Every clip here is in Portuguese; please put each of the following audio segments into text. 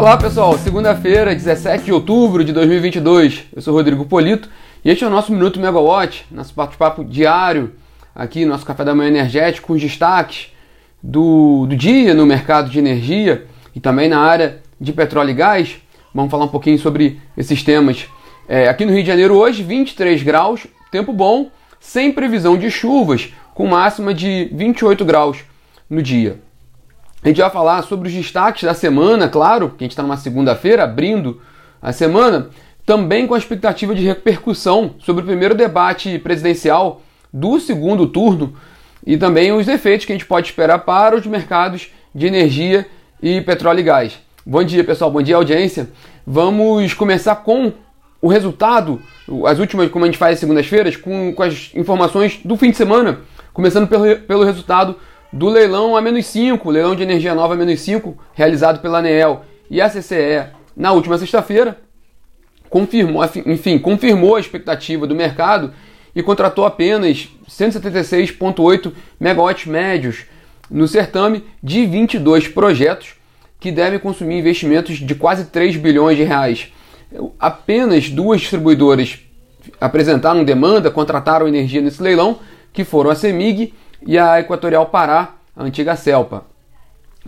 Olá pessoal, segunda-feira, 17 de outubro de 2022. Eu sou Rodrigo Polito e este é o nosso Minuto Megawatt, nosso bate-papo diário aqui, nosso café da manhã energético, com os destaques do, do dia no mercado de energia e também na área de petróleo e gás. Vamos falar um pouquinho sobre esses temas. É, aqui no Rio de Janeiro hoje, 23 graus, tempo bom, sem previsão de chuvas, com máxima de 28 graus no dia. A gente vai falar sobre os destaques da semana, claro, que a gente está numa segunda-feira, abrindo a semana, também com a expectativa de repercussão sobre o primeiro debate presidencial do segundo turno e também os efeitos que a gente pode esperar para os mercados de energia e petróleo e gás. Bom dia, pessoal, bom dia, audiência. Vamos começar com o resultado, as últimas, como a gente faz segundas-feiras, com, com as informações do fim de semana, começando pelo, pelo resultado do leilão a menos 5, leilão de energia nova a menos 5, realizado pela ANEEL e a CCE na última sexta-feira, confirmou, enfim, confirmou a expectativa do mercado e contratou apenas 176,8 megawatts médios no certame de 22 projetos que devem consumir investimentos de quase 3 bilhões de reais. Apenas duas distribuidoras apresentaram demanda, contrataram energia nesse leilão, que foram a CEMIG e a Equatorial Pará, a antiga Celpa.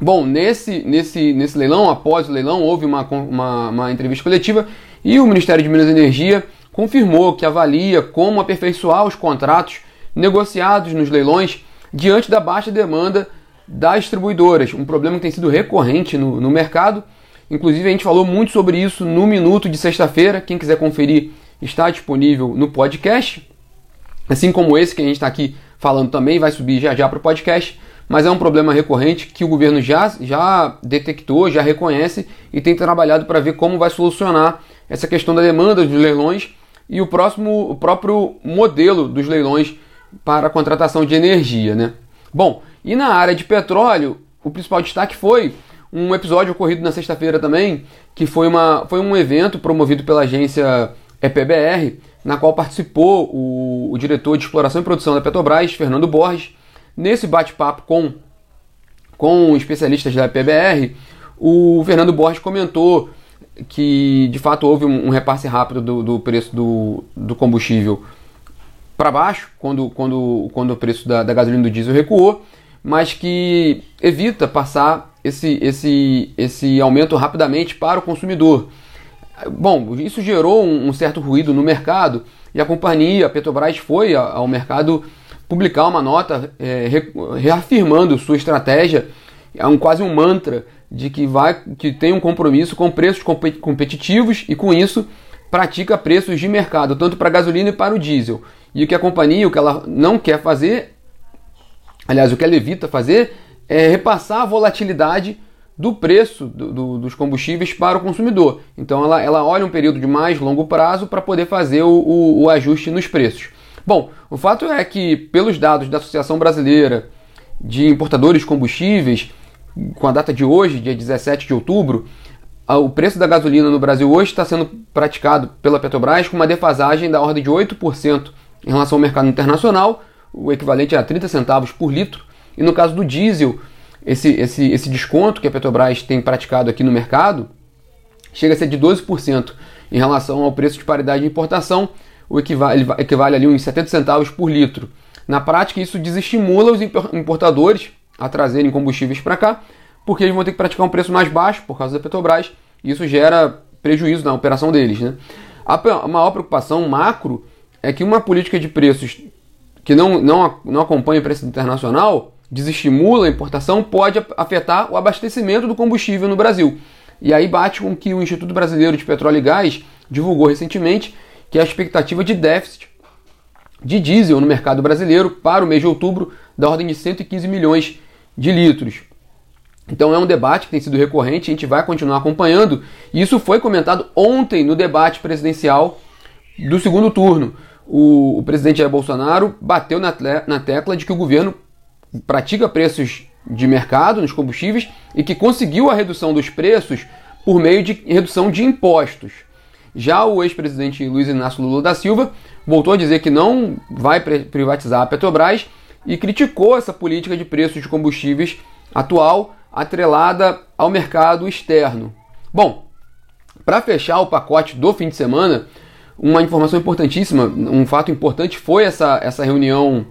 Bom, nesse, nesse, nesse leilão, após o leilão, houve uma, uma, uma entrevista coletiva e o Ministério de Minas e Energia confirmou que avalia como aperfeiçoar os contratos negociados nos leilões diante da baixa demanda das distribuidoras, um problema que tem sido recorrente no, no mercado. Inclusive, a gente falou muito sobre isso no minuto de sexta-feira. Quem quiser conferir está disponível no podcast, assim como esse que a gente está aqui falando também, vai subir já já para o podcast, mas é um problema recorrente que o governo já, já detectou, já reconhece e tem trabalhado para ver como vai solucionar essa questão da demanda dos leilões e o próximo o próprio modelo dos leilões para a contratação de energia, né? Bom, e na área de petróleo, o principal destaque foi um episódio ocorrido na sexta-feira também, que foi, uma, foi um evento promovido pela agência EPBR, na qual participou o, o diretor de exploração e produção da Petrobras, Fernando Borges. Nesse bate-papo com, com especialistas da PBR, o Fernando Borges comentou que de fato houve um, um repasse rápido do, do, preço do, do combustível para baixo, quando, quando, quando o preço da, da gasolina e do diesel recuou, mas que evita passar esse, esse, esse aumento rapidamente para o consumidor. Bom, isso gerou um, certo ruído no mercado e a companhia, a Petrobras, foi ao mercado publicar uma nota é, reafirmando sua estratégia, é um, quase um mantra de que, vai, que tem um compromisso com preços competitivos e com isso pratica preços de mercado, tanto para gasolina e para o diesel. E o que a companhia, o que ela não quer fazer, aliás, o que ela evita fazer, é repassar a volatilidade do preço do, do, dos combustíveis para o consumidor. Então ela, ela olha um período de mais longo prazo para poder fazer o, o, o ajuste nos preços. Bom, o fato é que, pelos dados da Associação Brasileira de Importadores de Combustíveis, com a data de hoje, dia 17 de outubro, o preço da gasolina no Brasil hoje está sendo praticado pela Petrobras com uma defasagem da ordem de 8% em relação ao mercado internacional, o equivalente a 30 centavos por litro. E no caso do diesel, esse, esse, esse desconto que a Petrobras tem praticado aqui no mercado chega a ser de 12% em relação ao preço de paridade de importação, o equivale, equivale ali uns 70 centavos por litro. Na prática, isso desestimula os importadores a trazerem combustíveis para cá, porque eles vão ter que praticar um preço mais baixo por causa da Petrobras, e isso gera prejuízo na operação deles. Né? A maior preocupação macro é que uma política de preços que não, não, não acompanha o preço internacional desestimula a importação, pode afetar o abastecimento do combustível no Brasil. E aí bate com que o Instituto Brasileiro de Petróleo e Gás divulgou recentemente que a expectativa de déficit de diesel no mercado brasileiro para o mês de outubro da ordem de 115 milhões de litros. Então é um debate que tem sido recorrente, a gente vai continuar acompanhando. Isso foi comentado ontem no debate presidencial do segundo turno. O, o presidente Jair Bolsonaro bateu na, na tecla de que o governo pratica preços de mercado nos combustíveis e que conseguiu a redução dos preços por meio de redução de impostos. Já o ex-presidente Luiz Inácio Lula da Silva voltou a dizer que não vai privatizar a Petrobras e criticou essa política de preços de combustíveis atual atrelada ao mercado externo. Bom, para fechar o pacote do fim de semana, uma informação importantíssima, um fato importante foi essa, essa reunião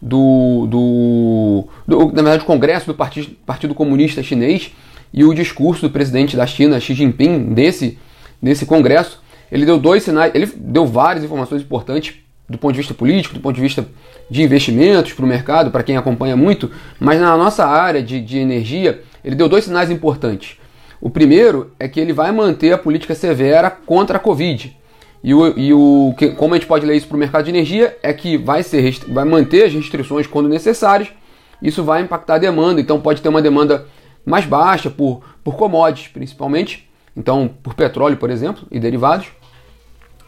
do, do, do na verdade, o Congresso do Partido, Partido Comunista Chinês e o discurso do presidente da China, Xi Jinping, desse, desse Congresso. Ele deu dois sinais, ele deu várias informações importantes do ponto de vista político, do ponto de vista de investimentos para o mercado, para quem acompanha muito, mas na nossa área de, de energia, ele deu dois sinais importantes. O primeiro é que ele vai manter a política severa contra a Covid. E, o, e o, que, como a gente pode ler isso para o mercado de energia é que vai, ser, vai manter as restrições quando necessárias. Isso vai impactar a demanda, então pode ter uma demanda mais baixa por, por commodities, principalmente. Então, por petróleo, por exemplo, e derivados.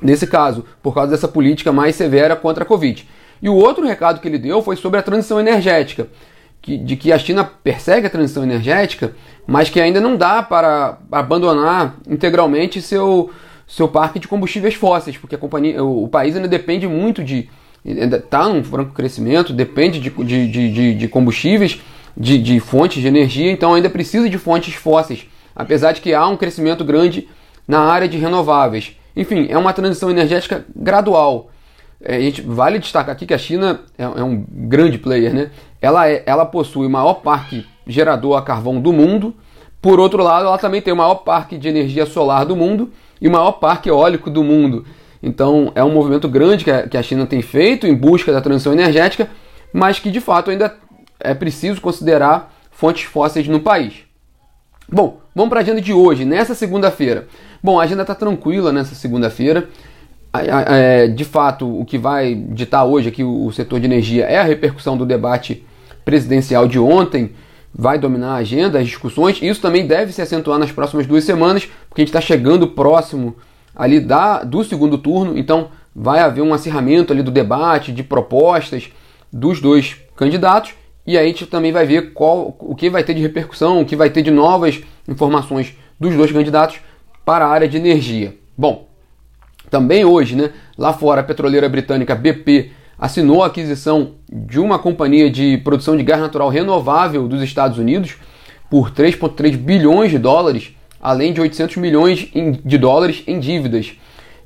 Nesse caso, por causa dessa política mais severa contra a Covid. E o outro recado que ele deu foi sobre a transição energética, que, de que a China persegue a transição energética, mas que ainda não dá para abandonar integralmente seu, seu parque de combustíveis fósseis, porque a companhia, o, o país ainda depende muito de. está num franco crescimento, depende de, de, de, de combustíveis, de, de fontes de energia, então ainda precisa de fontes fósseis, apesar de que há um crescimento grande na área de renováveis. Enfim, é uma transição energética gradual. É, a gente vale destacar aqui que a China é, é um grande player, né? Ela, é, ela possui o maior parque gerador a carvão do mundo. Por outro lado, ela também tem o maior parque de energia solar do mundo e o maior parque eólico do mundo. Então, é um movimento grande que a, China tem feito em busca da transição energética, mas que de fato ainda é preciso considerar fontes fósseis no país. Bom, vamos para a agenda de hoje, nessa segunda-feira. Bom, a agenda está tranquila nessa segunda-feira. É, de fato, o que vai ditar hoje aqui o setor de energia é a repercussão do debate presidencial de ontem, vai dominar a agenda, as discussões. Isso também deve se acentuar nas próximas duas semanas, porque a gente está chegando próximo ali da, do segundo turno, então vai haver um acirramento ali do debate, de propostas dos dois candidatos, e aí a gente também vai ver qual, o que vai ter de repercussão, o que vai ter de novas informações dos dois candidatos para a área de energia. Bom, também hoje, né, lá fora, a petroleira britânica BP assinou a aquisição de uma companhia de produção de gás natural renovável dos Estados Unidos por 3,3 bilhões de dólares, além de 800 milhões de dólares em dívidas.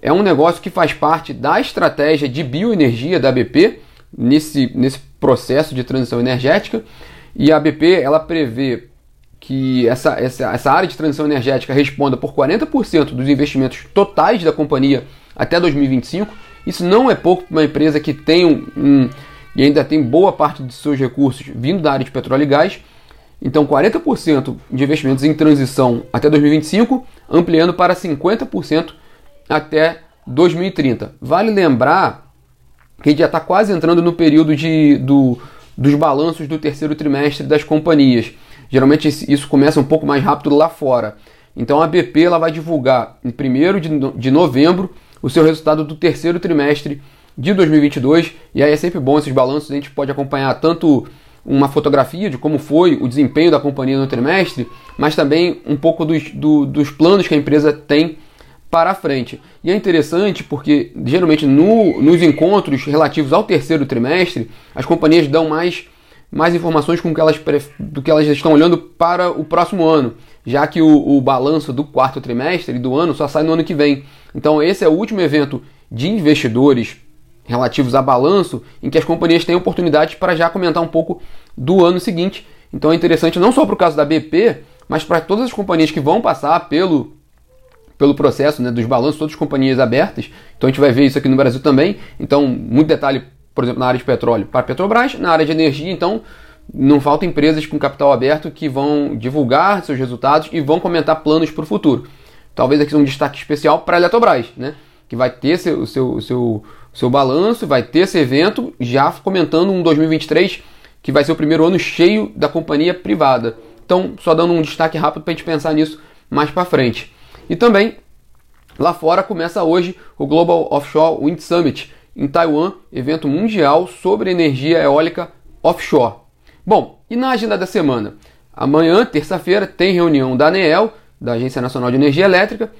É um negócio que faz parte da estratégia de bioenergia da BP nesse, nesse processo de transição energética. E a BP ela prevê que essa, essa, essa área de transição energética responda por 40% dos investimentos totais da companhia até 2025. Isso não é pouco para uma empresa que tem um, um, e ainda tem boa parte de seus recursos vindo da área de petróleo e gás. Então, 40% de investimentos em transição até 2025, ampliando para 50% até 2030. Vale lembrar que a gente já está quase entrando no período de, do, dos balanços do terceiro trimestre das companhias. Geralmente isso começa um pouco mais rápido lá fora. Então a BP ela vai divulgar em 1 de novembro o seu resultado do terceiro trimestre de 2022. E aí é sempre bom esses balanços, a gente pode acompanhar tanto uma fotografia de como foi o desempenho da companhia no trimestre, mas também um pouco dos, do, dos planos que a empresa tem para a frente. E é interessante porque geralmente no, nos encontros relativos ao terceiro trimestre, as companhias dão mais mais informações com que elas, do que elas estão olhando para o próximo ano, já que o, o balanço do quarto trimestre do ano só sai no ano que vem. Então, esse é o último evento de investidores relativos a balanço em que as companhias têm oportunidade para já comentar um pouco do ano seguinte. Então, é interessante não só para o caso da BP, mas para todas as companhias que vão passar pelo pelo processo né, dos balanços, todas as companhias abertas. Então a gente vai ver isso aqui no Brasil também. Então, muito detalhe por exemplo, na área de petróleo para a Petrobras, na área de energia, então não faltam empresas com capital aberto que vão divulgar seus resultados e vão comentar planos para o futuro. Talvez aqui um destaque especial para a Eletrobras, né? que vai ter seu, seu, seu, seu balanço, vai ter esse evento, já comentando um 2023 que vai ser o primeiro ano cheio da companhia privada. Então, só dando um destaque rápido para a gente pensar nisso mais para frente. E também, lá fora começa hoje o Global Offshore Wind Summit, em Taiwan, evento mundial sobre energia eólica offshore. Bom, e na agenda da semana? Amanhã, terça-feira, tem reunião da ANEEL, da Agência Nacional de Energia Elétrica,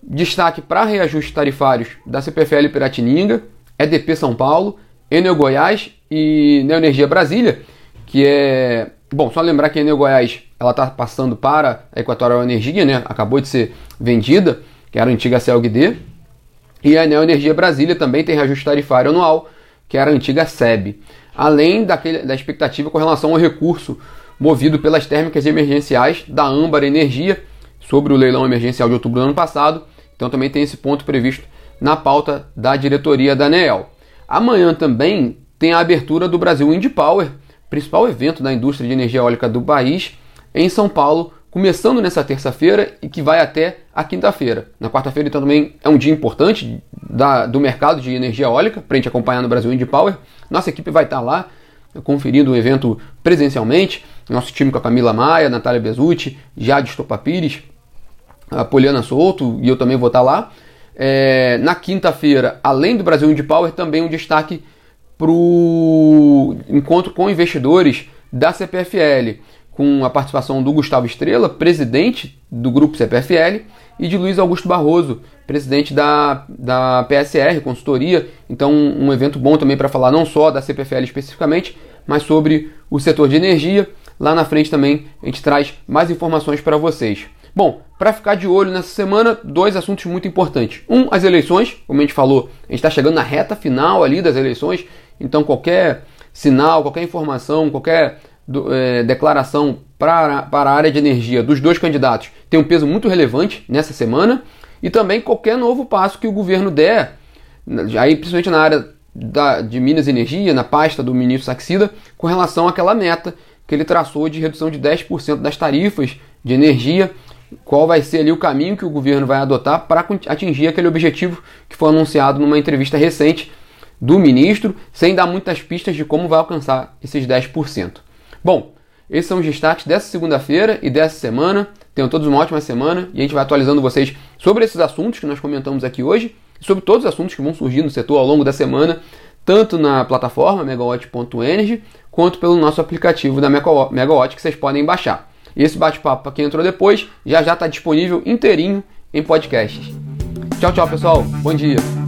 destaque para reajustes tarifários da CPFL Piratininga, EDP São Paulo, Enel Goiás e Neoenergia Brasília, que é... Bom, só lembrar que a Enel Goiás ela está passando para a Equatorial Energia, né? acabou de ser vendida, que era a antiga CELGD. E a Neo Energia Brasília também tem reajuste tarifário anual, que era a antiga SEB. Além daquele, da expectativa com relação ao recurso movido pelas térmicas emergenciais da Âmbar Energia sobre o leilão emergencial de outubro do ano passado. Então também tem esse ponto previsto na pauta da diretoria da ANEEL. Amanhã também tem a abertura do Brasil Wind Power, principal evento da indústria de energia eólica do país, em São Paulo, começando nessa terça-feira e que vai até a quinta-feira. Na quarta-feira, então, também é um dia importante da, do mercado de energia eólica, para a gente acompanhar no Brasil Wind Power. Nossa equipe vai estar lá conferindo o evento presencialmente. Nosso time com a Camila Maia, Natália Bezutti, Jade Stopapires, a Poliana Souto e eu também vou estar lá. É, na quinta-feira, além do Brasil Wind Power, também um destaque para o encontro com investidores da CPFL com a participação do Gustavo Estrela, presidente do grupo CPFL, e de Luiz Augusto Barroso, presidente da, da PSR, consultoria. Então, um evento bom também para falar não só da CPFL especificamente, mas sobre o setor de energia. Lá na frente também a gente traz mais informações para vocês. Bom, para ficar de olho nessa semana, dois assuntos muito importantes. Um, as eleições, como a gente falou, a gente está chegando na reta final ali das eleições, então qualquer sinal, qualquer informação, qualquer do, é, declaração para, para a área de energia dos dois candidatos tem um peso muito relevante nessa semana e também qualquer novo passo que o governo der, aí principalmente na área da, de Minas e Energia, na pasta do ministro Saxida, com relação àquela meta que ele traçou de redução de 10% das tarifas de energia, qual vai ser ali o caminho que o governo vai adotar para atingir aquele objetivo que foi anunciado numa entrevista recente do ministro, sem dar muitas pistas de como vai alcançar esses 10%. Bom, esses são os destaques dessa segunda-feira e dessa semana. Tenham todos uma ótima semana e a gente vai atualizando vocês sobre esses assuntos que nós comentamos aqui hoje e sobre todos os assuntos que vão surgir no setor ao longo da semana, tanto na plataforma megawatt.energy quanto pelo nosso aplicativo da Megawatt que vocês podem baixar. E esse bate-papo quem entrou depois já já está disponível inteirinho em podcasts. Tchau, tchau, pessoal. Bom dia.